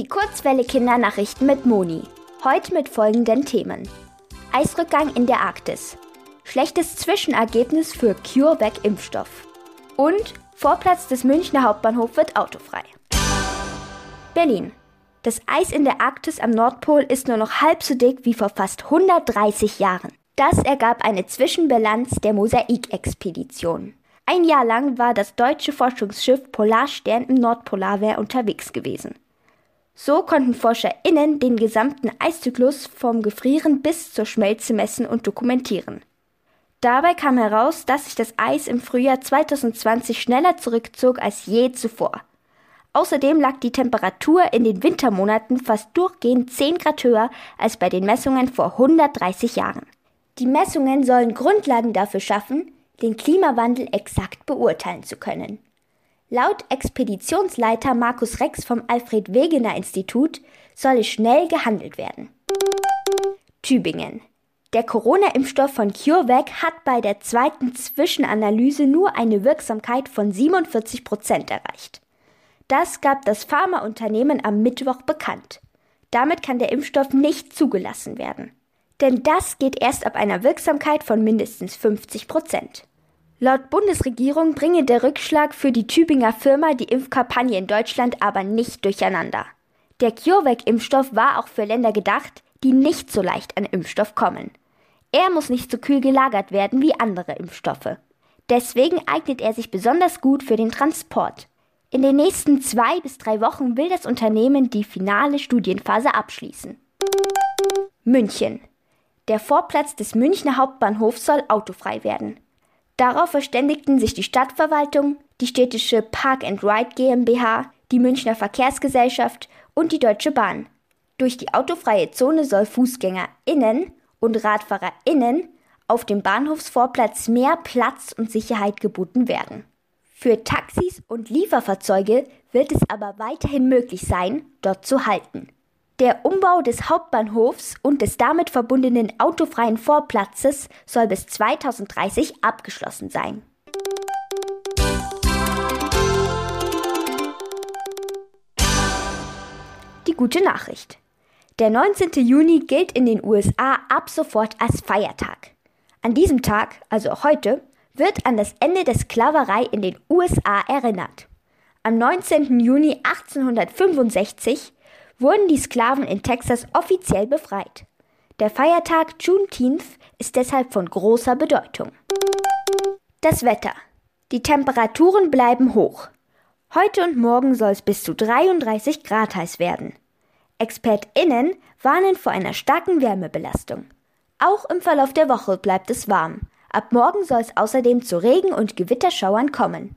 Die Kurzwelle Kindernachrichten mit Moni. Heute mit folgenden Themen. Eisrückgang in der Arktis. Schlechtes Zwischenergebnis für CureVac Impfstoff. Und Vorplatz des Münchner Hauptbahnhofs wird autofrei. Berlin. Das Eis in der Arktis am Nordpol ist nur noch halb so dick wie vor fast 130 Jahren. Das ergab eine Zwischenbilanz der Mosaikexpedition. Ein Jahr lang war das deutsche Forschungsschiff Polarstern im Nordpolarmeer unterwegs gewesen. So konnten ForscherInnen den gesamten Eiszyklus vom Gefrieren bis zur Schmelze messen und dokumentieren. Dabei kam heraus, dass sich das Eis im Frühjahr 2020 schneller zurückzog als je zuvor. Außerdem lag die Temperatur in den Wintermonaten fast durchgehend 10 Grad höher als bei den Messungen vor 130 Jahren. Die Messungen sollen Grundlagen dafür schaffen, den Klimawandel exakt beurteilen zu können. Laut Expeditionsleiter Markus Rex vom Alfred Wegener Institut solle schnell gehandelt werden. Tübingen. Der Corona-Impfstoff von CureVac hat bei der zweiten Zwischenanalyse nur eine Wirksamkeit von 47 Prozent erreicht. Das gab das Pharmaunternehmen am Mittwoch bekannt. Damit kann der Impfstoff nicht zugelassen werden. Denn das geht erst ab einer Wirksamkeit von mindestens 50 Prozent. Laut Bundesregierung bringe der Rückschlag für die Tübinger Firma die Impfkampagne in Deutschland aber nicht durcheinander. Der CureVac-Impfstoff war auch für Länder gedacht, die nicht so leicht an Impfstoff kommen. Er muss nicht so kühl gelagert werden wie andere Impfstoffe. Deswegen eignet er sich besonders gut für den Transport. In den nächsten zwei bis drei Wochen will das Unternehmen die finale Studienphase abschließen. München. Der Vorplatz des Münchner Hauptbahnhofs soll autofrei werden. Darauf verständigten sich die Stadtverwaltung, die städtische Park and Ride GmbH, die Münchner Verkehrsgesellschaft und die Deutsche Bahn. Durch die autofreie Zone soll FußgängerInnen und RadfahrerInnen auf dem Bahnhofsvorplatz mehr Platz und Sicherheit geboten werden. Für Taxis und Lieferfahrzeuge wird es aber weiterhin möglich sein, dort zu halten. Der Umbau des Hauptbahnhofs und des damit verbundenen autofreien Vorplatzes soll bis 2030 abgeschlossen sein. Die gute Nachricht. Der 19. Juni gilt in den USA ab sofort als Feiertag. An diesem Tag, also heute, wird an das Ende der Sklaverei in den USA erinnert. Am 19. Juni 1865 wurden die Sklaven in Texas offiziell befreit. Der Feiertag Juneteenth ist deshalb von großer Bedeutung. Das Wetter. Die Temperaturen bleiben hoch. Heute und morgen soll es bis zu 33 Grad heiß werden. ExpertInnen warnen vor einer starken Wärmebelastung. Auch im Verlauf der Woche bleibt es warm. Ab morgen soll es außerdem zu Regen- und Gewitterschauern kommen.